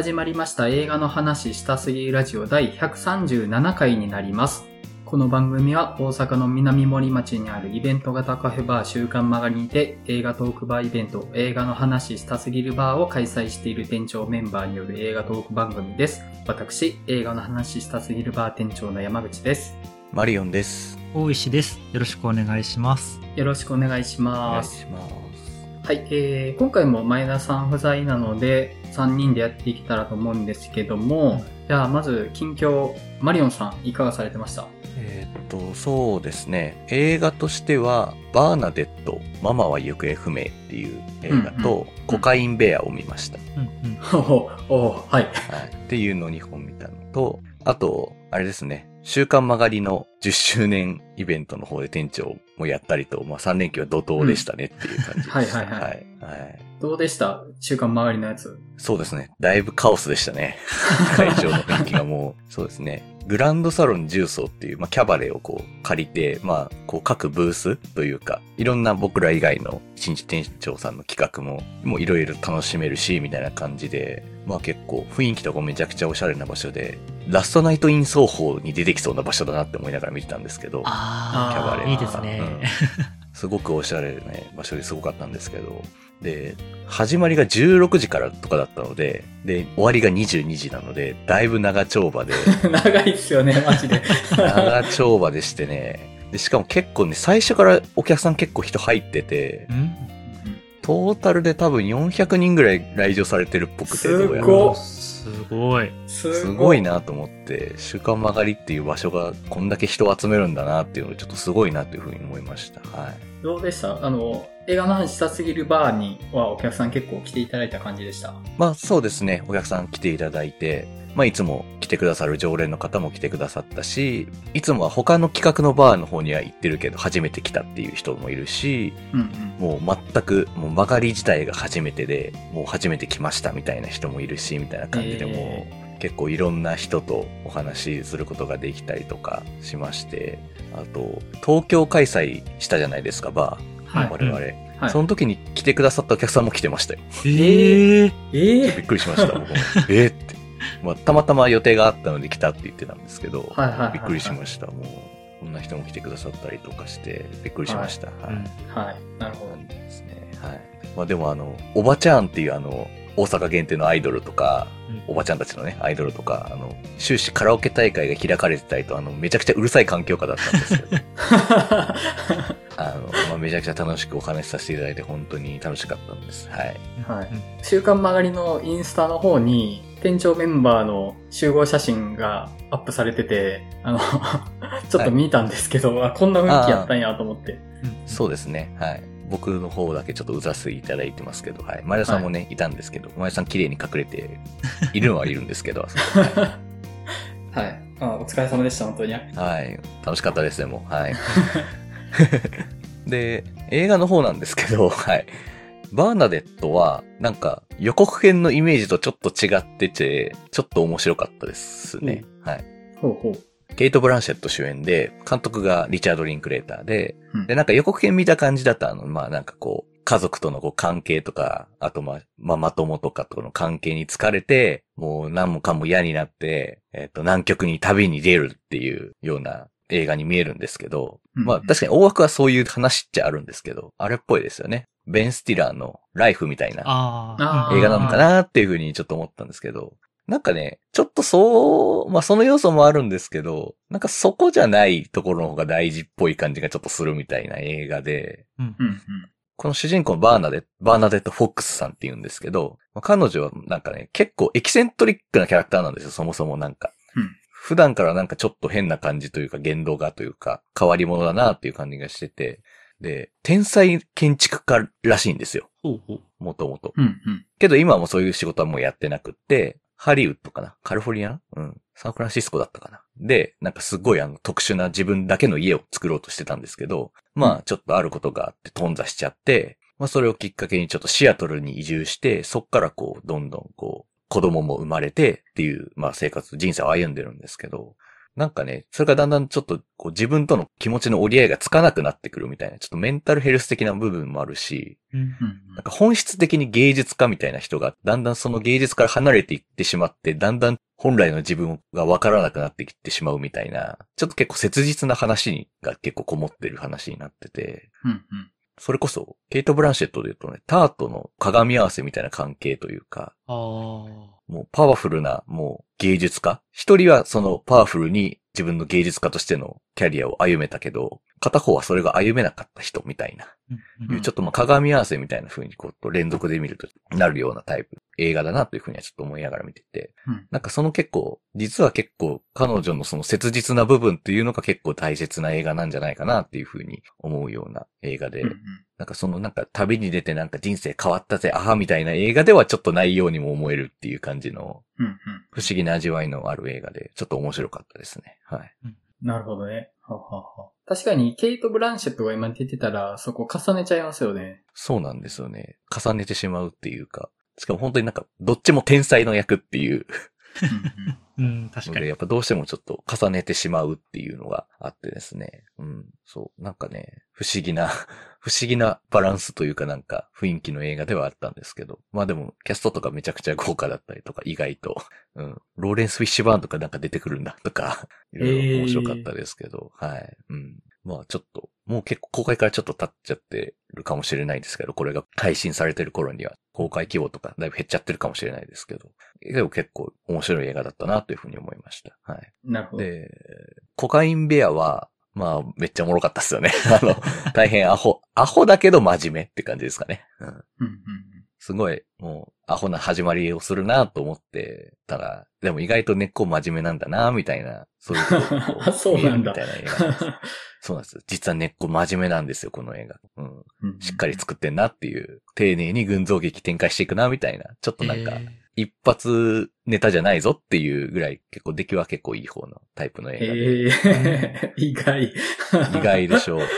始まりました映画の話したすぎラジオ第137回になります。この番組は大阪の南森町にあるイベント型カフェバー週刊曲がりにて映画トークバーイベント映画の話したすぎるバーを開催している店長メンバーによる映画トーク番組です。私、映画の話したすぎるバー店長の山口です。マリオンです。大石です。よろしくお願いします。よろしくお願いしお願ます。いします。はい、えー、今回も前田さん不在なので、3人でやっていけたらと思うんですけども、じゃあまず、近況、マリオンさん、いかがされてました？えーっと、そうですね。映画としては、バーナデット、ママは行方不明っていう映画と、コカインベアを見ました。うんうん。おおはい。はい。っていうのを2本見たのと、あと、あれですね。週刊曲がりの10周年イベントの方で店長もやったりと、まあ3連休は怒涛でしたねっていう感じでした。はいはいはいはい。はいどうでした？週刊曲がりのやつ。そうですね。だいぶカオスでしたね。会場の雰囲気がもう、そうですね。グランドサロン重曹っていう、まあ、キャバレーをこう借りて、まあ、こう各ブースというか、いろんな僕ら以外の新地店長さんの企画も、もういろいろ楽しめるし、みたいな感じで、まあ結構雰囲気とかもめちゃくちゃおしゃれな場所で、ラストナイトイン奏法に出てきそうな場所だなって思いながら見てたんですけど、あキャバレーいいですね。すごくおしゃれな、ね、場所ですごかったんですけど、で、始まりが16時からとかだったので、で、終わりが22時なので、だいぶ長丁場で、長いっすよね、マジで。長丁場でしてね、で、しかも結構ね、最初からお客さん結構人入ってて、うんトータルで多分400人ぐらい来場されてるっぽくて、すどうやらごっすごい。すすごい。なと思って、週刊曲がりっていう場所がこんだけ人を集めるんだなっていうのをちょっとすごいなというふうに思いました。はい。どうでした？あの、映画の話したすぎるバーにはお客さん結構来ていただいた感じでした。まあそうですね、お客さん来ていただいて、まあいつも来てくださる常連の方も来てくださったし、いつもは他の企画のバーの方には行ってるけど初めて来たっていう人もいるし、うんうん。もう全く、もう曲がり自体が初めてで、もう初めて来ましたみたいな人もいるし、みたいな感じでもう、え結構いろんな人とお話しすることができたりとかしまして、あと、東京開催したじゃないですか、バー。はい我々、はいその時に来てくださったお客さんも来てましたよ。ええええびっくりしました、僕も。えーって。まあ、たまたま予定があったので来たって言ってたんですけど、はいはいはいはいびっくりしました。もう、こんな人も来てくださったりとかして、びっくりしました。はい。はい。なるほどなん。ですね。はい。まあでもあの、おばちゃんっていうあの、大阪限定のアイドルとか、おばちゃんたちのね、アイドルとか、あの、終始カラオケ大会が開かれてたりと、あの、めちゃくちゃうるさい環境下だったんですけど、あの、まあ、めちゃくちゃ楽しくお話しさせていただいて、本当に楽しかったんです。はい。はい。週刊曲がりのインスタの方に、店長メンバーの集合写真がアップされてて、あの、ちょっと見たんですけど、あ、こんな雰囲気やったんやと思って。そうですね。はい。僕の方だけちょっとうざせていただいてますけど、はい。前田さんもね、い、たんですけど、前田さん綺麗に隠れて、いるのはいるんですけど、はいはい。あお疲れ様でした、本当に。はい。楽しかったです、でも。はい。で、映画の方なんですけど、はい。バーナデットは、なんか、予告編のイメージとちょっと違ってて、ちょっと面白かったですね。はい。ほうほう。ケイト・ブランシェット主演で、監督がリチャード・リンクレーターで、うんで、なんか予告編見た感じだと、あの、まあなんかこう、家族とのこう関係とか、あとまあ、ママ友とかとの関係に疲れて、もう何もかも嫌になって、えっ、と、南極に旅に出るっていうような映画に見えるんですけど、うんまあ確かに大枠はそういう話っちゃあるんですけど、あれっぽいですよね。ベン・スティラーのライフみたいなああーあ。映画なのかなっていうふうにちょっと思ったんですけど、なんかね、ちょっとそう、まあその要素もあるんですけど、なんかそこじゃないところの方が大事っぽい感じがちょっとするみたいな映画で、うんうんうん。この主人公のバーナデ、バーナデット・フォックスさんって言うんですけど、まあ彼女はなんかね、結構エキセントリックなキャラクターなんですよ、そもそもなんか。うん普段からなんかちょっと変な感じというか言動がというか変わり者だなっていう感じがしてて、で、天才建築家らしいんですよ。もともと。けど今はもうそういう仕事はもうやってなくって、ハリウッドかな？カリフォルニア？うん。サンフランシスコだったかな？で、なんかすごいあの特殊な自分だけの家を作ろうとしてたんですけど、まあちょっとあることがあって頓挫しちゃって、まあそれをきっかけにちょっとシアトルに移住して、そっからこう、どんどんこう、子供も生まれてっていう、まあ生活、人生を歩んでるんですけど、なんかね、それがだんだんちょっとこう自分との気持ちの折り合いがつかなくなってくるみたいな、ちょっとメンタルヘルス的な部分もあるし、なんか本質的に芸術家みたいな人が、だんだんその芸術から離れていってしまって、だんだん本来の自分がわからなくなってきてしまうみたいな、ちょっと結構切実な話にが結構こもってる話になってて、うんうんそれこそ、ケイト・ブランシェットで言うとね、ターとの鏡合わせみたいな関係というか。もうパワフルな、もう芸術家。一人はそのパワフルに自分の芸術家としてのキャリアを歩めたけど、片方はそれが歩めなかった人みたいな。うんいうちょっとまあ鏡合わせみたいな風にこう連続で見るとなるようなタイプ映画だなという風にはちょっと思いながら見てて、うん。なんかその結構、実は結構彼女のその切実な部分っていうのが結構大切な映画なんじゃないかなっていう風に思うような映画で、うんうんなんかそのなんか旅に出てなんか人生変わったぜ、あはみたいな映画ではちょっとないようにも思えるっていう感じの不思議な味わいのある映画で、ちょっと面白かったですね。はい。なるほどね。ははは確かに、ケイト・ブランシェットが今出てたら、そこ重ねちゃいますよね。そうなんですよね。重ねてしまうっていうか、しかも本当になんか、どっちも天才の役っていううん、確、かに。やっぱどうしてもちょっと重ねてしまうっていうのがあってですね。うん。そう。なんかね、不思議な、不思議なバランスというかなんか雰囲気の映画ではあったんですけど。まあでも、キャストとかめちゃくちゃ豪華だったりとか、意外と。うん。ローレンス・フィッシュバーンとかなんか出てくるんだとか、いろいろ面白かったですけど、はい。うん。まあちょっと、もう結構公開からちょっと経っちゃってるかもしれないですけど、これが配信されてる頃には公開規模とかだいぶ減っちゃってるかもしれないですけど、でも結構面白い映画だったなというふうに思いました。はい。なるほど。で、コカインベアは、まあ、めっちゃおもろかったっすよね。あの、大変アホ、アホだけど真面目って感じですかね。うん。うんうんすごい、もう、アホな始まりをするなと思ってたら、でも意外と根っこ真面目なんだなみたいな、そういうこと そうなんだみたいな映画なんです。そうなんです。実は根っこ真面目なんですよ、この映画。うん。しっかり作ってんなっていう、丁寧に群像劇展開していくなみたいな、ちょっとなんか、え一発ネタじゃないぞっていうぐらい、結構出来は結構いい方のタイプの映画で。ええ 意外。意外でしょう。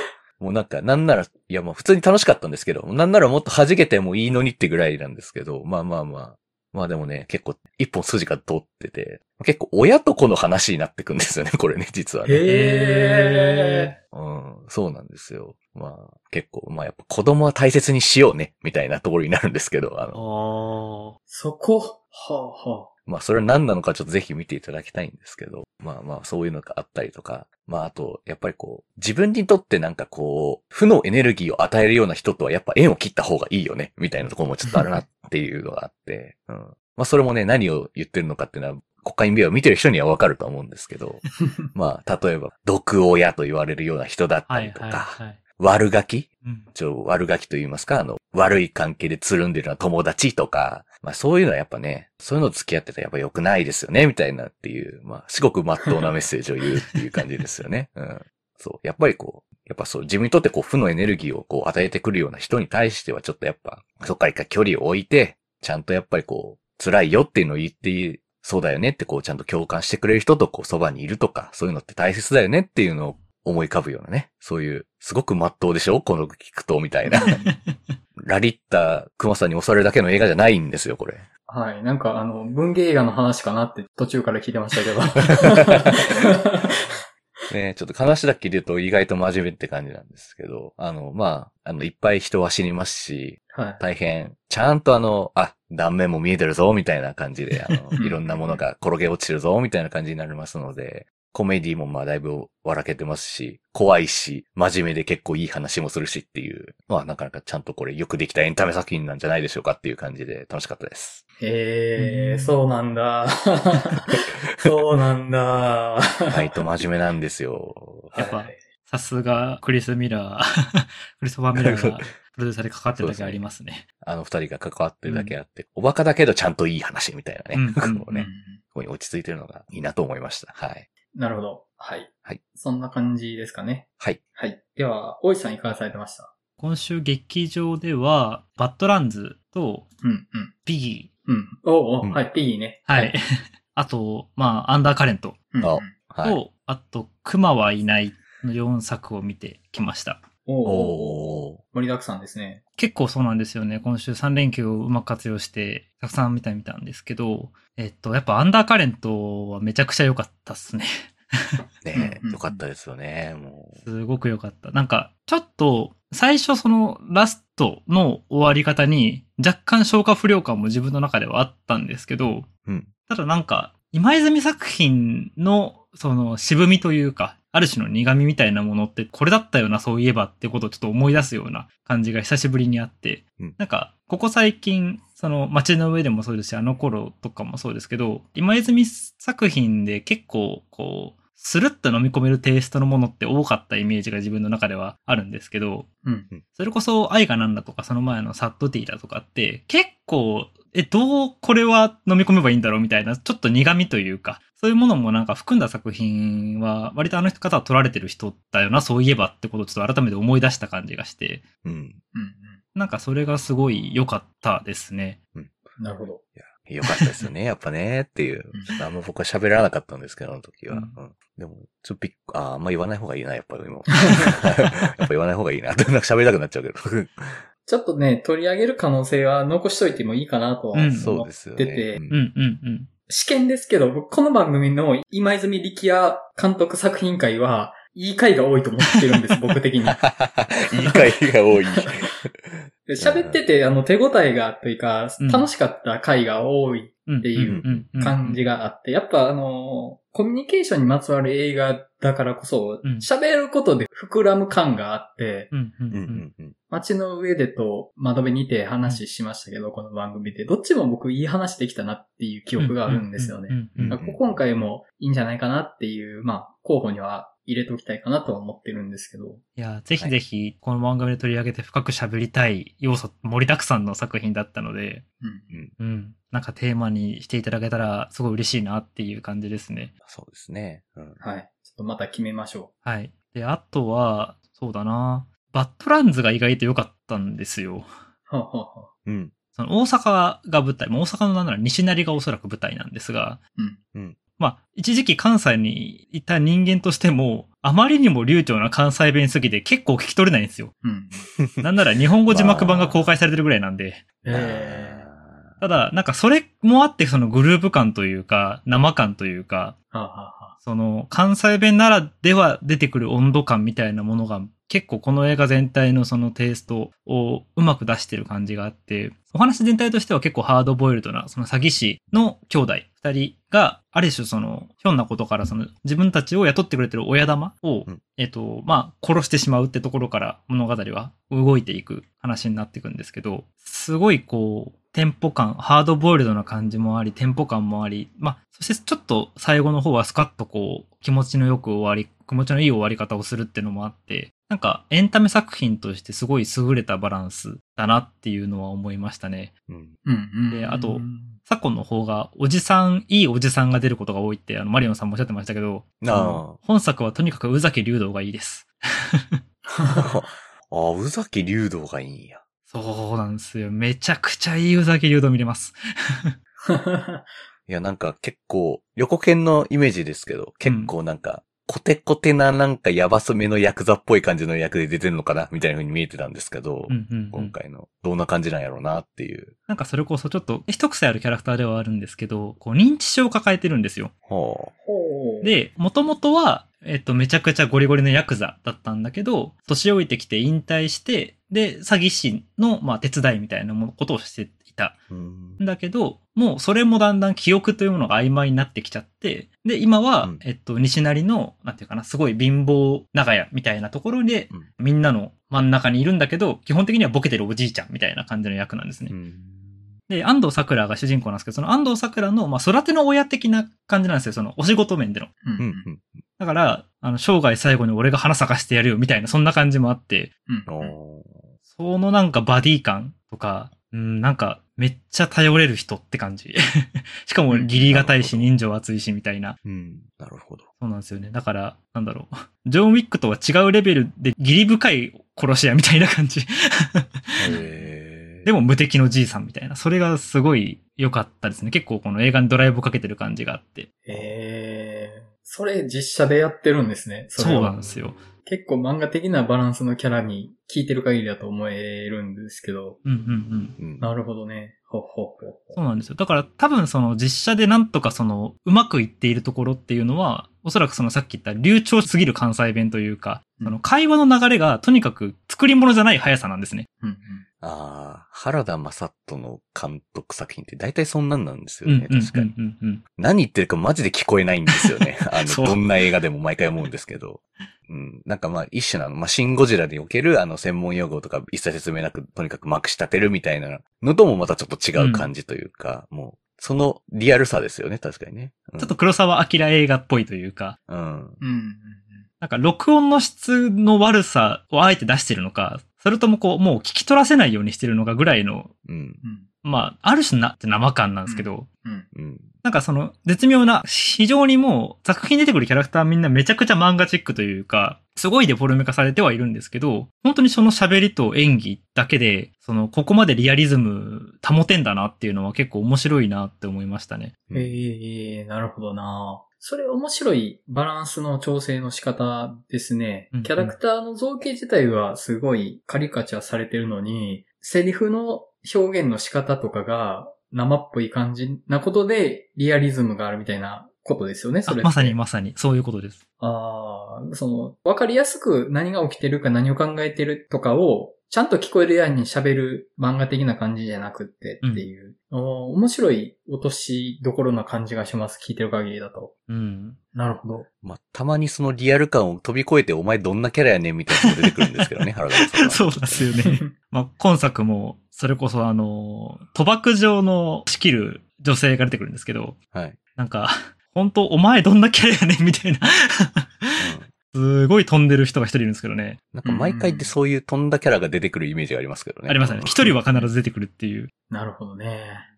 もうなんか、なんなら、いやもう普通に楽しかったんですけど、なんならもっと弾けてもいいのにってぐらいなんですけど、まあまあまあ。まあでもね、結構一本筋が通ってて、結構親と子の話になってくんですよね、これね、実はね。へえ。うん、そうなんですよ。まあ、結構、まあやっぱ子供は大切にしようね、みたいなところになるんですけど、あー。の、あそこ？はあはまあそれは何なのかちょっとぜひ見ていただきたいんですけど、まあまあそういうのがあったりとか、まああと、やっぱりこう、自分にとってなんかこう、負のエネルギーを与えるような人とはやっぱ縁を切った方がいいよね、みたいなところもちょっとあるなっていうのがあって、うん。まあそれもね、何を言ってるのかっていうのは、コカインビアを見てる人にはわかると思うんですけど、まあ例えば、毒親と言われるような人だったりとか、はいはい。悪ガキ？うん。ちょ、悪ガキと言いますか、あの、悪い関係でつるんでるような友達とか、まあそういうのはやっぱね、そういうの付き合ってたらやっぱ良くないですよね、みたいなっていう、まあすごく真っ当なメッセージを言うっていう感じですよね。うん。そう。やっぱりこう、やっぱそう、自分にとってこう負のエネルギーをこう与えてくるような人に対してはちょっとやっぱ、そっから一回距離を置いて、ちゃんとやっぱりこう、辛いよっていうのを言って、そうだよねってこうちゃんと共感してくれる人とこうそばにいるとか、そういうのって大切だよねっていうのを思い浮かぶようなね。そういう、すごく真っ当でしょ？この聞くと、みたいな。ラリッタ熊さんに押されるだけの映画じゃないんですよ、これ。はい。なんか、あの、文芸映画の話かなって途中から聞いてましたけど。ねちょっと話だけで言うと意外と真面目って感じなんですけど、あの、まあ、あの、いっぱい人は死にますし、はい。大変、ちゃんとあの、あ、断面も見えてるぞ、みたいな感じで、あの、いろんなものが転げ落ちてるぞ、みたいな感じになりますので、コメディもまあだいぶ笑けてますし、怖いし、真面目で結構いい話もするしっていう、まあなかなかちゃんとこれよくできたエンタメ作品なんじゃないでしょうかっていう感じで楽しかったです。へえ、うんそうなんだ。そうなんだ。意外と真面目なんですよ。やっぱはいさすが、クリス・ミラー、クリストファー・ミラーが プロデューサーでかかってるだけありますね。あの二人が関わってるだけあって、おバカだけどちゃんといい話みたいなね。うんうんこうね、ここに落ち着いてるのがいいなと思いました。はい。なるほど。はい。はい。そんな感じですかね。はい。はい。では、大石さんいかがされてました？今週劇場では、バッドランズとうん、うん。ビギうん。おうおう、うんはい、ピギーね。ー、はい。あと、まあ、アンダーカレントうん、うん。あはい。と、あと、熊はいないの4作を見てきました。おうお。盛りだくさんですね。結構そうなんですよね。今週3連休をうまく活用して、たくさん見たみたんですけど、えっと、やっぱアンダーカレントはめちゃくちゃ良かったっすね。ねうんうんよかったですよね、もう。すごく良かった。なんか、ちょっと、最初そのラストの終わり方に若干消化不良感も自分の中ではあったんですけど、うん。ただなんか、今泉作品のその渋みというか、ある種の苦味みたいなものってこれだったよな、そういえばってことをちょっと思い出すような感じが久しぶりにあって、うん。なんか、ここ最近、その街の上でもそうですし、あの頃とかもそうですけど、今泉作品で結構こう、スルッと飲み込めるテイストのものって多かったイメージが自分の中ではあるんですけど、うん。それこそ愛がなんだとかその前のサットティーだとかって結構、え、どうこれは飲み込めばいいんだろうみたいな、ちょっと苦味というか、そういうものもなんか含んだ作品は割とあの方は撮られてる人だよな、そういえばってことをちょっと改めて思い出した感じがして、うん。うん。なんかそれがすごい良かったですね。うん。なるほど。いや、よかったですよね、やっぱね、っていうあんま僕は喋らなかったんですけど、あの時は。ううんん。でも、ちょっとびっく、あーあんま言わない方がいいな、やっぱり今。やっぱ言わない方がいいな。なんか喋りたくなっちゃうけど。ちょっとね、取り上げる可能性は残しといてもいいかなとはうんそう思っですよね。てて、うんうんうんうん。試験ですけど、僕この番組の今泉力也監督作品会は、いい回が多いと思ってるんです、僕的に。いい回が多い。で喋ってて、あの、手応えがというかうん、楽しかった回が多いうん。っていう感じがあって、やっぱあの、コミュニケーションにまつわる映画だからこそうん、喋ることで膨らむ感があって。街の上でと窓辺にて話しましたけど、この番組で。どっちも僕いい話できたなっていう記憶があるんですよね。今回もいいんじゃないかなっていう、まあ、候補には入れておきたいかなとは思ってるんですけど。いや、ぜひぜひ、この番組で取り上げて深く喋りたい要素盛りだくさんの作品だったので、うん。うん。なんかテーマにしていただけたらすごい嬉しいなっていう感じですね。そうですね。うん。はい。ちょっとまた決めましょはい。で、あとは、そうだな。バッドランズが意外と良かったんですよ。う。はあ、はあはあ、うん。その大阪が舞台、まあ大阪のなんなら西成がおそらく舞台なんですが、うん。うん。まあ、一時期関西にいた人間としても、あまりにも流暢な関西弁すぎて結構聞き取れないんですよ。うん。なんなら日本語字幕版が公開されてるぐらいなんで。ええただ、なんかそれもあってそのグループ感というか、生感というか、はあ、はあはあ、その関西弁ならでは出てくる温度感みたいなものが結構この映画全体のそのテイストをうまく出してる感じがあって、お話全体としては結構ハードボイルドなその詐欺師の兄弟二人がある種そのひょんなことからその自分たちを雇ってくれてる親玉を、うん。えっと、まあ殺してしまうってところから物語は動いていく話になっていくんですけど、すごいこう、テンポ感、ハードボイルドな感じもあり、テンポ感もあり、まあ、そしてちょっと最後の方はスカッとこう、気持ちのよく終わり、気持ちのいい終わり方をするっていうのもあって、なんかエンタメ作品としてすごい優れたバランスだなっていうのは思いましたね。うん。うん、うん。であとうん昨今の方が、おじさん、いいおじさんが出ることが多いって、あの、マリオンさんもおっしゃってましたけど、あ本作はとにかく宇崎竜道がいいです。あ。ああ、宇崎竜道がいいんや。そうなんですよ。めちゃくちゃいい宇崎竜道見れます。いや、なんか結構、横剣のイメージですけど、結構なんか、コテコテななんかヤバスめのヤクザっぽい感じの役で出てんのかなみたいな風に見えてたんですけど、うんうん、うん今。回の、どんな感じなんやろうなっていう。なんかそれこそちょっと一癖あるキャラクターではあるんですけど、こう認知症を抱えてるんですよ。はほう、で、もともとは、えっと、めちゃくちゃゴリゴリのヤクザだったんだけど、年老いてきて引退して、で、詐欺師の、まあ、手伝いみたいなものことをしていた。んだけど、もうそれもだんだん記憶というものが曖昧になってきちゃって、で、今は、うんえっと、西成の、なんていうかな、すごい貧乏長屋みたいなところで、うんみんなの真ん中にいるんだけど、基本的にはボケてるおじいちゃんみたいな感じの役なんですね。うん。で、安藤桜が主人公なんですけど、その安藤桜の、まあ、育ての親的な感じなんですよ。その、お仕事面での。うん。だから、あの、生涯最後に俺が花咲かしてやるよ、みたいな、そんな感じもあって、うん。そのなんかバディ感とか、うん、なんか、めっちゃ頼れる人って感じ。しかも、義理がたいし、うん人情厚いし、みたいな。うん。なるほど。そうなんですよね。だから、なんだろう。ジョン・ウィックとは違うレベルで、義理深い殺し屋みたいな感じ。でも、無敵のじいさんみたいな。それがすごい良かったですね。結構この映画にドライブかけてる感じがあって。ええそれ実写でやってるんですね。れそうはなんですよ。結構漫画的なバランスのキャラに聞いてる限りだと思えるんですけど。うんうんうん。うん。なるほどね。ほうほほそうなんですよ。だから多分その実写でなんとかそのうまくいっているところっていうのは、おそらくそのさっき言った流暢すぎる関西弁というか、うんその会話の流れがとにかく作り物じゃない速さなんですね。うんうん。ああ、原田正人の監督作品って大体そんなんなんですよね、うんうん確かに。うんうんうん何言ってるかマジで聞こえないんですよね。あの、どんな映画でも毎回思うんですけど。うん。なんかまあ一種なの。まあ、シンゴジラにおけるあの専門用語とか一切説明なく、とにかくまくし立てるみたいなのともまたちょっと違う感じというか、もう、そのリアルさですよね、確かにね。うんちょっと、黒沢明映画っぽいというか、うん。うんうんなんか録音の質の悪さをあえて出してるのか、それともこう、もう聞き取らせないようにしてるのかぐらいの、うん。うん。まあ、ある種なって生感なんですけど、うん。うん。なんかその絶妙な、非常にもう作品に出てくるキャラクターみんなめちゃくちゃ漫画チックというか、すごいデフォルメ化されてはいるんですけど、本当にその喋りと演技だけで、その、ここまでリアリズム保てんだなっていうのは結構面白いなって思いましたね。うんええなるほどなそれ面白いバランスの調整の仕方ですね。キャラクターの造形自体はすごいカリカチャされてるのに、セリフの表現の仕方とかが生っぽい感じなことでリアリズムがあるみたいなことですよね、それまさにまさに、そういうことです。ああ、その、わかりやすく何が起きてるか何を考えてるとかを、ちゃんと聞こえるように喋る漫画的な感じじゃなくってっていう、おー面白い落としどころな感じがします。聞いてる限りだと。うん。なるほど。まあ、たまにそのリアル感を飛び越えてお前どんなキャラやねんみたいなのも出てくるんですけどね、原田さんは。そうですよね。まあ、今作も、それこそあの、賭博場の仕切る女性が出てくるんですけど、はい。なんか、本当お前どんなキャラやね？んみたいな。うんすごい飛んでる人が一人いるんですけどね。なんか毎回ってそういう飛んだキャラが出てくるイメージがありますけどね。ありますね。一人は必ず出てくるっていう。なるほどね。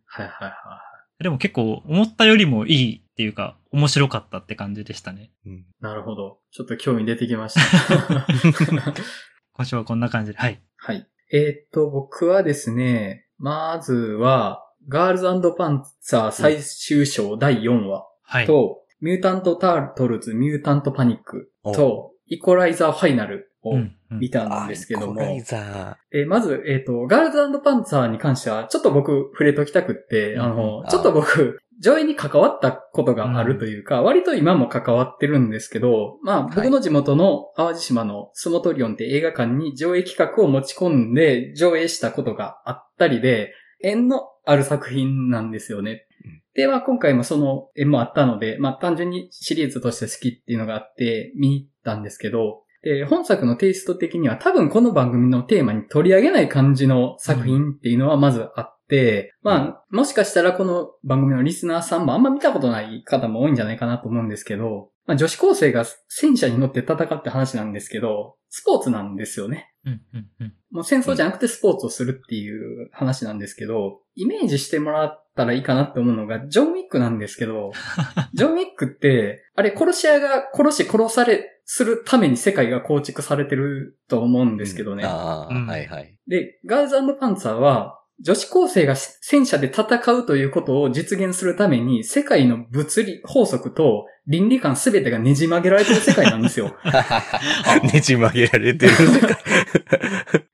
はいはいはでも結構思ったよりもいいっていうか、面白かったって感じでしたね。うん。い。なるほど。ちょっと興味出てきました。今週はこんな感じで。はい。はい。えーっと、僕はですね、まずは、ガールズパンツァー最終章第4話はい。と、ミュータント・タートルズ・ミュータント・パニックと、イコライザー・ファイナルをうんうん。見たんですけども、あイコライザえーまず、えっ、と、ガールズパンツァーに関しては、ちょっと僕触れときたくって、うんあのちょっと僕、上映に関わったことがあるというか、割と今も関わってるんですけど、まあ、はい。僕の地元の淡路島のスモトリオンって映画館に上映企画を持ち込んで上映したことがあったりで、縁のある作品なんですよね。うん。で、まあ今回もその縁もあったので、まあ単純にシリーズとして好きっていうのがあって見に行ったんですけど、で、本作のテイスト的には多分この番組のテーマに取り上げない感じの作品っていうのはまずあって、まあ、もしかしたらこの番組のリスナーさんもあんま見たことない方も多いんじゃないかなと思うんですけど、まあ女子高生が戦車に乗って戦って話なんですけど、スポーツなんですよね。うんうんうん。もう戦争じゃなくてスポーツをするっていう話なんですけど、イメージしてもらったらいいかなって思うのが、ジョン・ウィックなんですけど、ジョン・ウィックって、あれ殺し屋が殺し殺され、するために世界が構築されてると思うんですけどね。ああ、うんはいはい。で、ガールズパンツァーは、女子高生が戦車で戦うということを実現するために、世界の物理法則と倫理観すべてがねじ曲げられてる世界なんですよ。ねじ曲げられてる世界。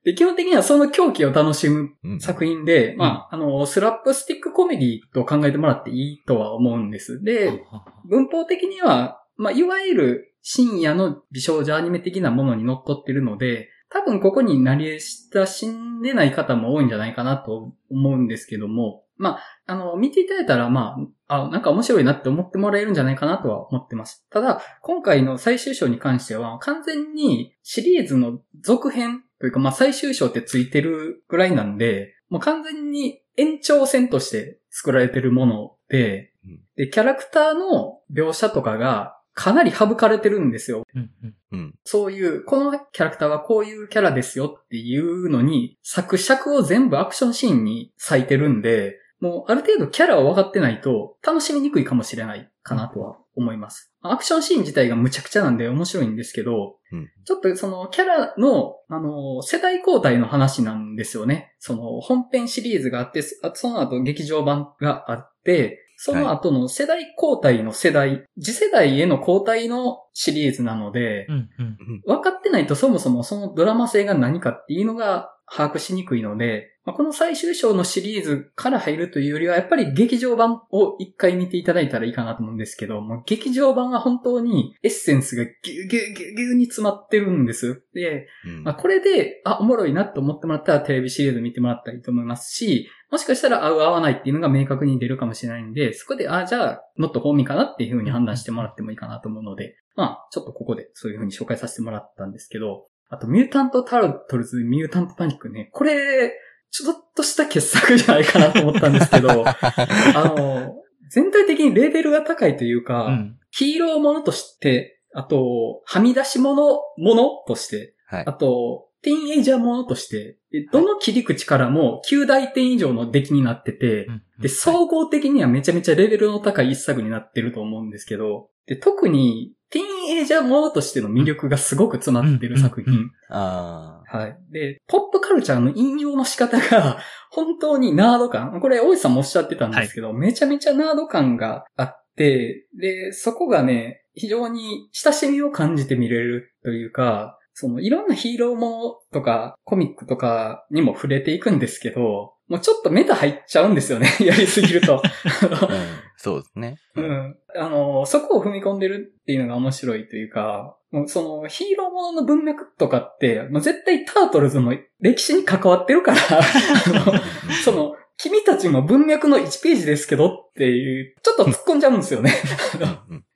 で、基本的にはその狂気を楽しむうん作品で、まあ、あの、スラップスティックコメディと考えてもらっていいとは思うんです。で、文法的には、まあ、いわゆる深夜の美少女アニメ的なものに乗っ取ってるので、多分ここに慣れ親しんでない方も多いんじゃないかなと思うんですけども、まあ、あの、見ていただいたら、まあ、あ、なんか面白いなって思ってもらえるんじゃないかなとは思ってます。ただ、今回の最終章に関しては、完全にシリーズの続編というか、まあ、最終章ってついてるぐらいなんで、もう完全に延長線として作られてるものでうん、で、キャラクターの描写とかがかなり省かれてるんですよ。うんうんうん。そういう、このキャラクターはこういうキャラですよっていうのに、作尺を全部アクションシーンに割いてるんで、もうある程度キャラを分かってないと楽しみにくいかもしれないかなとは思います。アクションシーン自体がむちゃくちゃなんで面白いんですけど、うんちょっとそのキャラの、あの、世代交代の話なんですよね。その本編シリーズがあって、あその後劇場版があって、その後の世代交代の世代、次世代への交代のシリーズなので、うんうん。うん分かってないとそもそもそのドラマ性が何かっていうのが把握しにくいので、まあこの最終章のシリーズから入るというよりは、やっぱり劇場版を一回見ていただいたらいいかなと思うんですけど、もう劇場版は本当にエッセンスがギュギュギュギュに詰まってるんです。で、うんまあ、これで、あ、おもろいなと思ってもらったらテレビシリーズ見てもらったらいいと思いますし、もしかしたら合う合わないっていうのが明確に出るかもしれないんで、そこで、あ、じゃあ、ノットフォーミーかなっていう風に判断してもらってもいいかなと思うので、まあ、ちょっとここでそういう風に紹介させてもらったんですけど、あと、ミュータント・タルトルズ・ミュータント・パニックね、これ、ちょっとした傑作じゃないかなと思ったんですけど、あの、全体的にレベルが高いというか、うん。ヒーローものとして、あと、はみ出し物、ものとして、はいあ。と、ティーンエイジャーものとして、でどの切り口からも9大点以上の出来になってて、で、総合的にはめちゃめちゃレベルの高い一作になってると思うんですけど、で、特に、ティーンエイジャーものとしての魅力がすごく詰まってる作うんうんう品。あはい。で、ポップカルチャーの引用の仕方が、本当にナード感。これ、大石さんもおっしゃってたんですけど、めちゃめちゃナード感があって、で、そこがね、非常に親しみを感じて見れるというか、その、いろんなヒーローものとか、コミックとかにも触れていくんですけど、もうちょっとメタ入っちゃうんですよね。やりすぎると。あ。うん。そうですね。うん。あの、そこを踏み込んでるっていうのが面白いというか、もうそのヒーローものの文脈とかって、もう絶対タートルズも歴史に関わってるから、その、君たちも文脈の1ページですけどっていう、ちょっと突っ込んじゃうんですよね。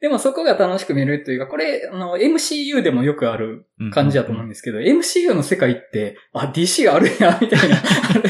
でもそこが楽しく見れるというか、これ、あの、MCU でもよくある感じだと思うんですけど、MCU の世界って、あ、DC あるやん、みたい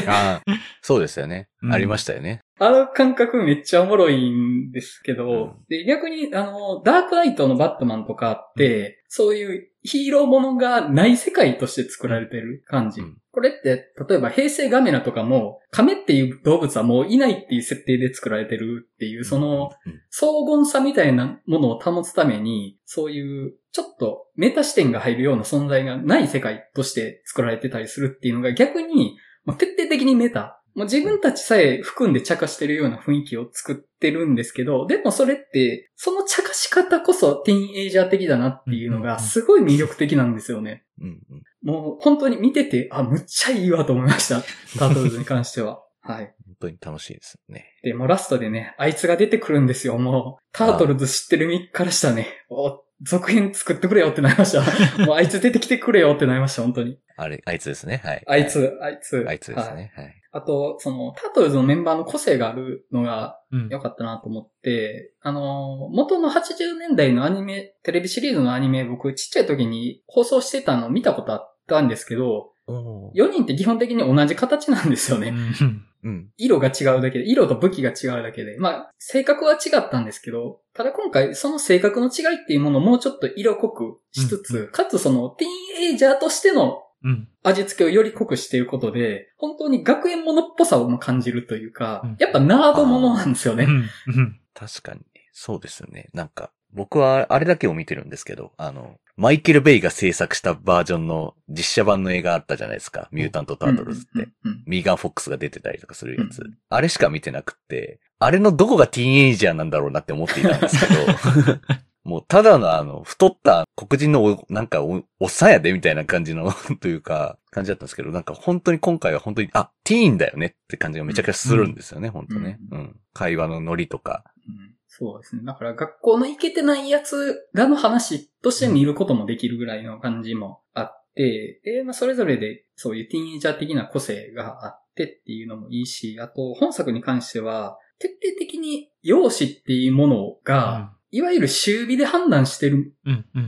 な。ああ、そうですよね。うんありましたよね。あの感覚めっちゃおもろいんですけど、うんで、逆に、あの、ダークナイトのバットマンとかって、そういうヒーローものがない世界として作られてる感じ。うんこれって、例えば平成ガメラとかも、亀っていう動物はもういないっていう設定で作られてるっていう、その、うん、荘厳さみたいなものを保つために、そういう、ちょっとメタ視点が入るような存在がない世界として作られてたりするっていうのが逆に、もう徹底的にメタ。もう自分たちさえ含んで茶化してるような雰囲気を作ってるんですけど、でもそれって、その茶化し方こそティーンエイジャー的だなっていうのがすごい魅力的なんですよね。うんうん。もう本当に見てて、あ、むっちゃいいわと思いました。タートルズに関しては。はい。本当に楽しいですよね。で、もうラストでね、あいつが出てくるんですよ。もう、タートルズ知ってる身からしたらね、お、続編作ってくれよってなりました。もうあいつ出てきてくれよってなりました、本当に。あれ、あいつですね。はい。あいつ、あいつ。あいつですはいね。はい。あと、その、タートルズのメンバーの個性があるのがうん良かったなと思って、あの、元の80年代のアニメ、テレビシリーズのアニメ、僕ちっちゃい時に放送してたの見たことあったんですけど、おー4人って基本的に同じ形なんですよね。うんうん。色が違うだけで、色と武器が違うだけで。まあ、性格は違ったんですけど、ただ今回その性格の違いっていうものをもうちょっと色濃くしつつ、うんかつそのティーンエイジャーとしてのうん。味付けをより濃くしていることで、本当に学園ものっぽさをも感じるというか、うんやっぱナードものなんですよね。うん。うん。確かに。そうですよね。なんか、僕はあれだけを見てるんですけど、あの、マイケル・ベイが制作したバージョンの実写版の映画あったじゃないですか。ミュータント・タートルズって。ミーガン・フォックスが出てたりとかするやつ。うんあれしか見てなくって、あれのどこがティーンエイジャーなんだろうなって思っていたんですけど、もうただのあの、太った黒人のお、なんかお、おっさんやでみたいな感じの、というか、感じだったんですけど、なんか本当に今回は本当に、あ、ティーンだよねって感じがめちゃくちゃするんですよね、本当ね。うん。会話のノリとか。うんそうですね。だから学校の行けてないやつらの話として見ることもできるぐらいの感じもあって、で、まあ、それぞれでそういうティーンエイジャー的な個性があってっていうのもいいし、あと本作に関しては、徹底的に容姿っていうものが、いわゆる終尾で判断してる。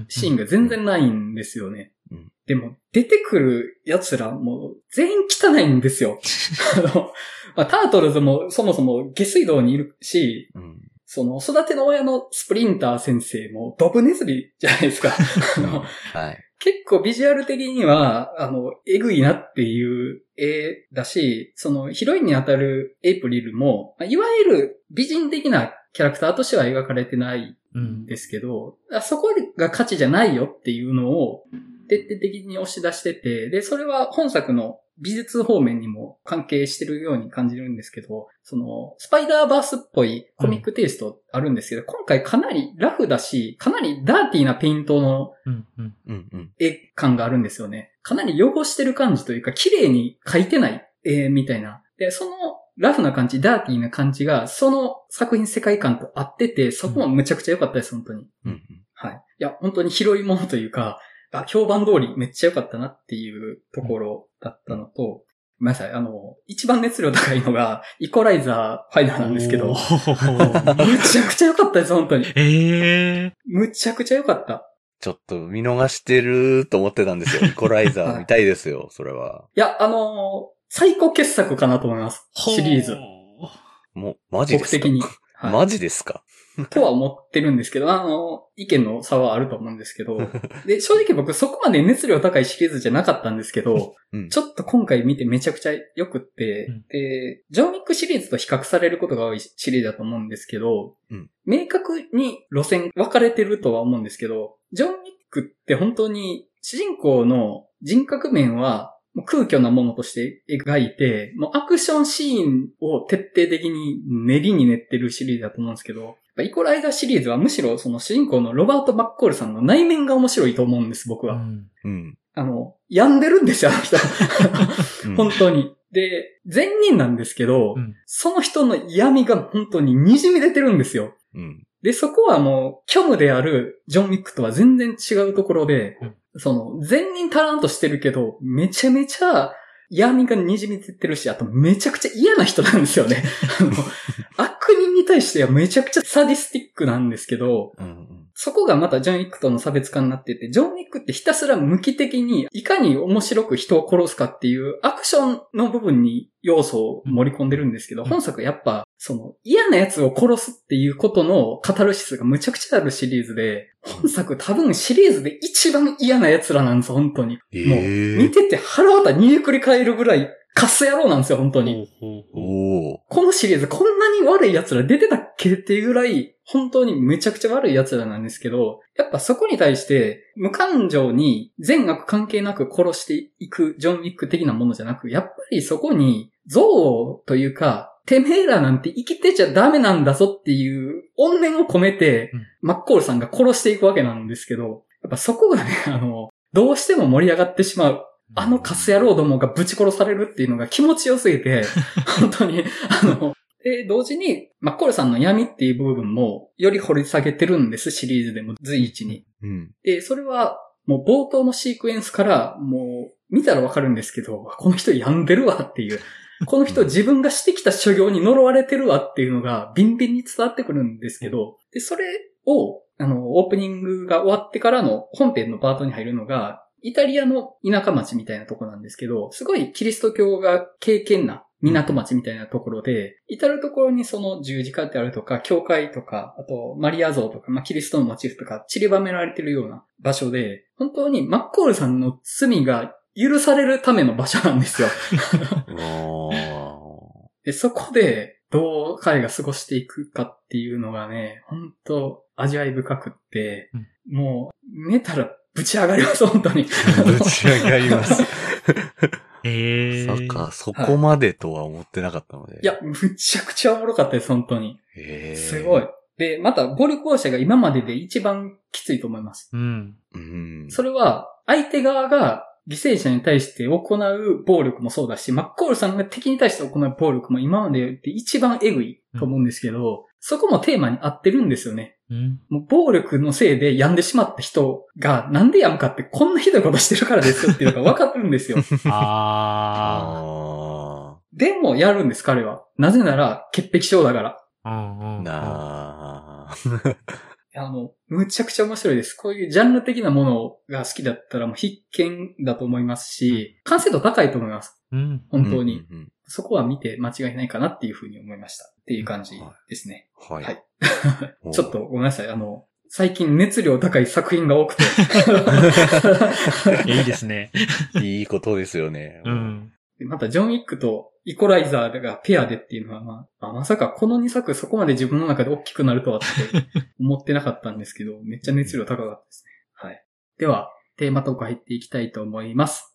シーンが全然ないんですよね。うんでも、出てくる奴らもう全員汚いんですよ。あの、まあ、タートルズもそもそも下水道にいるし、うん。その育ての親のスプリンター先生もドブネズミじゃないですか。あのはい。結構ビジュアル的には、あの、えぐいなっていう絵だし、そのヒロインに当たるエイプリルも、まあいわゆる美人的なキャラクターとしては描かれてない。ですけど、あそこが価値じゃないよっていうのを徹底的に押し出してて、で、それは本作の美術方面にも関係してるように感じるんですけど、その、スパイダーバースっぽいコミックテイストあるんですけど、今回かなりラフだし、かなりダーティーなペイントのうん。うん。うんうん。絵感があるんですよね。かなり汚してる感じというか、綺麗に描いてないえー、みたいな。で、そのラフな感じ、ダーティーな感じが、その作品世界観と合ってて、そこもむちゃくちゃ良かったです、本当に。うんうんはい。いや、本当に広いものというか、あ、評判通りめっちゃ良かったなっていうところだったのと、ごめんなさい、あの、一番熱量高いのが、イコライザーファイナルなんですけど、おむーちゃくちゃ良かったです、本当に。ええむちゃくちゃ良かった。ちょっと見逃してると思ってたんですよ。イコライザー見たいですよ、それは。いや、あのー最高傑作かなと思います。シリーズ。。もう、マジですか？僕的に。はい。マジですか？とは思ってるんですけど、あの、意見の差はあると思うんですけど、で、正直僕そこまで熱量高いシリーズじゃなかったんですけど、うんちょっと今回見てめちゃくちゃ良くって、うんで、ジョン・ウィックシリーズと比較されることが多いシリーズだと思うんですけど、うん明確に路線分かれてるとは思うんですけど、ジョン・ウィックって本当に主人公の人格面はもう空虚なものとして描いて、もうアクションシーンを徹底的に練りに練ってるシリーズだと思うんですけど、イコライザーシリーズはむしろその主人公のロバート・マッコールさんの内面が面白いと思うんです、僕は。うんうん。あの、病んでるんですよ、あの人。うん本当に。で、善人なんですけど、うんその人の闇が本当に滲み出てるんですよ。うん。で、そこはもう、虚無であるジョン・ウィックとは全然違うところで、うんその、善人足らんとしてるけど、めちゃめちゃ闇が滲み出てるし、あとめちゃくちゃ嫌な人なんですよね。あの 悪人に対してはめちゃくちゃサディスティックなんですけど、うん。そこがまたジョン・ウィックとの差別化になってて、ジョン・ウィックってひたすら無機的にいかに面白く人を殺すかっていうアクションの部分に要素を盛り込んでるんですけど、うん本作やっぱ、その嫌な奴を殺すっていうことのカタルシスがむちゃくちゃあるシリーズで、本作多分シリーズで一番嫌な奴らなんですよ、本当に。えもう、え見てて腹渡煮えくり返るぐらいカス野郎なんですよ、本当に。おおこのシリーズこんなに悪い奴ら出てたっけっていうぐらい、本当にめちゃくちゃ悪い奴らなんですけど、やっぱそこに対して、無感情に善悪関係なく殺していくジョン・ウィック的なものじゃなく、やっぱりそこに憎悪というか、てめえらなんて生きてちゃダメなんだぞっていう怨念を込めて、うんマッコールさんが殺していくわけなんですけど、やっぱそこがね、あの、どうしても盛り上がってしまう。あのカス野郎どもがぶち殺されるっていうのが気持ちよすぎて、本当に、あの、で、同時に、マッコールさんの闇っていう部分も、より掘り下げてるんです、シリーズでも随一に。うん。で、それは、もう冒頭のシークエンスから、もう、見たらわかるんですけど、この人病んでるわっていう。この人自分がしてきた所業に呪われてるわっていうのが、ビンビンに伝わってくるんですけど、で、それを、あの、オープニングが終わってからの本編のパートに入るのが、イタリアの田舎町みたいなとこなんですけど、すごいキリスト教が経験な港町みたいなところで、至るところにその十字架であるとか、教会とか、あとマリア像とか、まあ、キリストのモチーフとか散りばめられてるような場所で、本当にマッコールさんの罪が許されるための場所なんですよ。で、そこで、どう彼が過ごしていくかっていうのがね、本当味わい深くって、もう、寝たらぶち上がります、本当に。ぶち上がります。ええそっか、そこまでとは思ってなかったので。いや、むちゃくちゃおもろかったです、本当に。へーすごい。。で、また、暴力放射が今までで一番きついと思います。うん。うん。それは、相手側が犠牲者に対して行う暴力もそうだし、マッコールさんが敵に対して行う暴力も今までで一番エグいと思うんですけど、そこもテーマに合ってるんですよね。うん。もう暴力のせいで病んでしまった人がなんで病むかってこんなひどいことしてるからですよっていうのが分かってるんですよ。でもやるんです、彼は。なぜなら、潔癖症だから。なあ。あの、むちゃくちゃ面白いです。こういうジャンル的なものが好きだったらもう必見だと思いますし、完成度高いと思います。うん。本当に。うんうんうんそこは見て間違いないかなっていうふうに思いました。っていう感じですね。はい。はいちょっとごめんなさい。あの、最近熱量高い作品が多くて。いいですね。いいことですよね。うん。でまた、ジョン・ウィックとイコライザーがペアでっていうのは、まあ、あまさかこの2作そこまで自分の中で大きくなるとはって思ってなかったんですけど、めっちゃ熱量高かったですね。はい。では、テーマトーク入っていきたいと思います。